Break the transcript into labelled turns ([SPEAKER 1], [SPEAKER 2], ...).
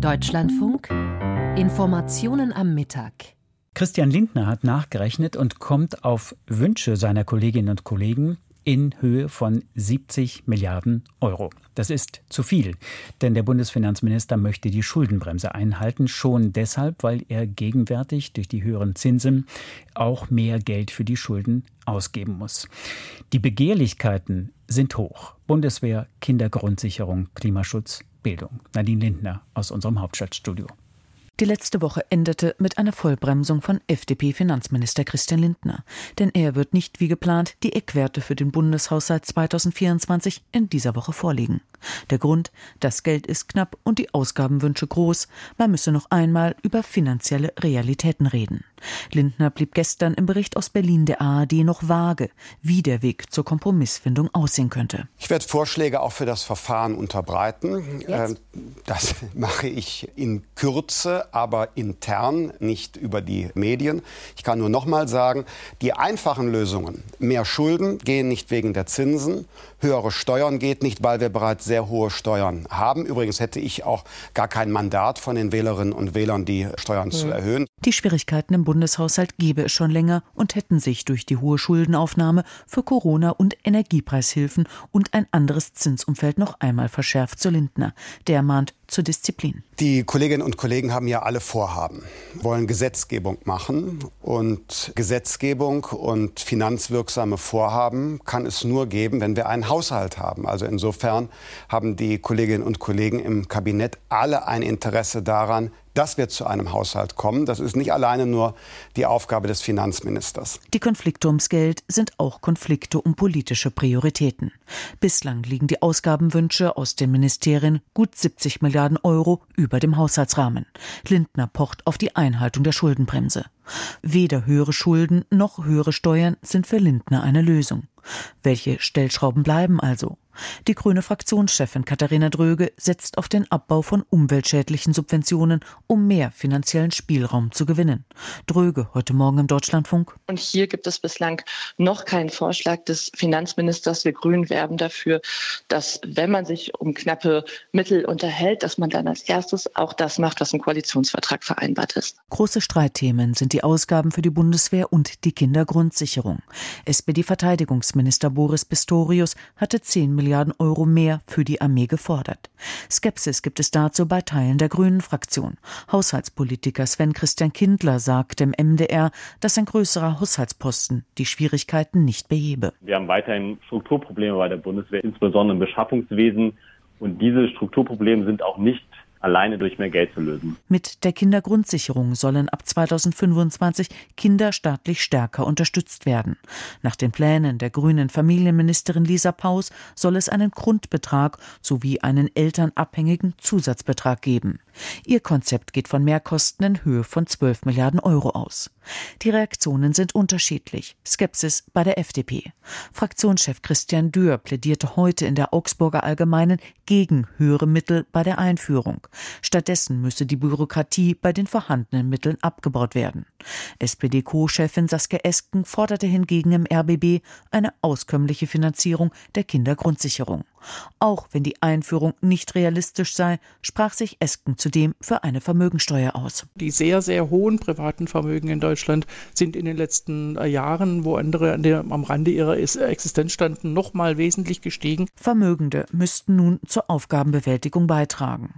[SPEAKER 1] Deutschlandfunk Informationen am Mittag.
[SPEAKER 2] Christian Lindner hat nachgerechnet und kommt auf Wünsche seiner Kolleginnen und Kollegen in Höhe von 70 Milliarden Euro. Das ist zu viel, denn der Bundesfinanzminister möchte die Schuldenbremse einhalten, schon deshalb, weil er gegenwärtig durch die höheren Zinsen auch mehr Geld für die Schulden ausgeben muss. Die Begehrlichkeiten sind hoch. Bundeswehr, Kindergrundsicherung, Klimaschutz, Bildung. Nadine Lindner aus unserem Hauptstadtstudio.
[SPEAKER 3] Die letzte Woche endete mit einer Vollbremsung von FDP-Finanzminister Christian Lindner. Denn er wird nicht wie geplant die Eckwerte für den Bundeshaushalt 2024 in dieser Woche vorlegen. Der Grund, das Geld ist knapp und die Ausgabenwünsche groß. Man müsse noch einmal über finanzielle Realitäten reden. Lindner blieb gestern im Bericht aus Berlin der ARD noch vage, wie der Weg zur Kompromissfindung aussehen könnte.
[SPEAKER 4] Ich werde Vorschläge auch für das Verfahren unterbreiten. Jetzt? Ähm, das mache ich in Kürze aber intern, nicht über die Medien. Ich kann nur noch mal sagen, die einfachen Lösungen, mehr Schulden gehen nicht wegen der Zinsen, höhere Steuern geht nicht, weil wir bereits sehr hohe Steuern haben. Übrigens hätte ich auch gar kein Mandat von den Wählerinnen und Wählern, die Steuern mhm. zu erhöhen.
[SPEAKER 3] Die Schwierigkeiten im Bundeshaushalt gäbe es schon länger und hätten sich durch die hohe Schuldenaufnahme für Corona und Energiepreishilfen und ein anderes Zinsumfeld noch einmal verschärft, so Lindner. Der mahnt zur Disziplin.
[SPEAKER 4] Die Kolleginnen und Kollegen haben ja alle Vorhaben, wollen Gesetzgebung machen und Gesetzgebung und finanzwirksame Vorhaben kann es nur geben, wenn wir einen Haushalt haben. Also insofern haben die Kolleginnen und Kollegen im Kabinett alle ein Interesse daran, dass wir zu einem Haushalt kommen. Das ist nicht alleine nur die Aufgabe des Finanzministers.
[SPEAKER 3] Die Konflikte ums Geld sind auch Konflikte um politische Prioritäten. Bislang liegen die Ausgabenwünsche aus den Ministerien gut 70 Milliarden Euro über dem Haushaltsrahmen. Lindner pocht auf die Einhaltung der Schuldenbremse. Weder höhere Schulden noch höhere Steuern sind für Lindner eine Lösung. Welche Stellschrauben bleiben also? Die grüne Fraktionschefin Katharina Dröge setzt auf den Abbau von umweltschädlichen Subventionen, um mehr finanziellen Spielraum zu gewinnen. Dröge heute Morgen im Deutschlandfunk.
[SPEAKER 5] Und hier gibt es bislang noch keinen Vorschlag des Finanzministers. Wir Grünen werben dafür, dass wenn man sich um knappe Mittel unterhält, dass man dann als erstes auch das macht, was im Koalitionsvertrag vereinbart ist.
[SPEAKER 3] Große Streitthemen sind die Ausgaben für die Bundeswehr und die Kindergrundsicherung. SPD-Verteidigungsminister Boris Pistorius hatte 10 Millionen Milliarden Euro mehr für die Armee gefordert. Skepsis gibt es dazu bei Teilen der Grünen Fraktion. Haushaltspolitiker Sven Christian Kindler sagt im MDR, dass ein größerer Haushaltsposten die Schwierigkeiten nicht behebe.
[SPEAKER 6] Wir haben weiterhin Strukturprobleme bei der Bundeswehr, insbesondere im Beschaffungswesen. Und diese Strukturprobleme sind auch nicht alleine durch mehr Geld zu lösen.
[SPEAKER 3] Mit der Kindergrundsicherung sollen ab 2025 Kinder staatlich stärker unterstützt werden. Nach den Plänen der grünen Familienministerin Lisa Paus soll es einen Grundbetrag sowie einen elternabhängigen Zusatzbetrag geben. Ihr Konzept geht von Mehrkosten in Höhe von 12 Milliarden Euro aus. Die Reaktionen sind unterschiedlich. Skepsis bei der FDP. Fraktionschef Christian Dürr plädierte heute in der Augsburger Allgemeinen gegen höhere Mittel bei der Einführung. Stattdessen müsse die Bürokratie bei den vorhandenen Mitteln abgebaut werden. SPD-Co-Chefin Saskia Esken forderte hingegen im RBB eine auskömmliche Finanzierung der Kindergrundsicherung. Auch wenn die Einführung nicht realistisch sei, sprach sich Esken zudem für eine Vermögensteuer aus.
[SPEAKER 7] Die sehr, sehr hohen privaten Vermögen in Deutschland sind in den letzten äh, Jahren, wo andere am Rande ihrer Existenz standen, noch mal wesentlich gestiegen.
[SPEAKER 3] Vermögende müssten nun zur Aufgabenbewältigung beitragen.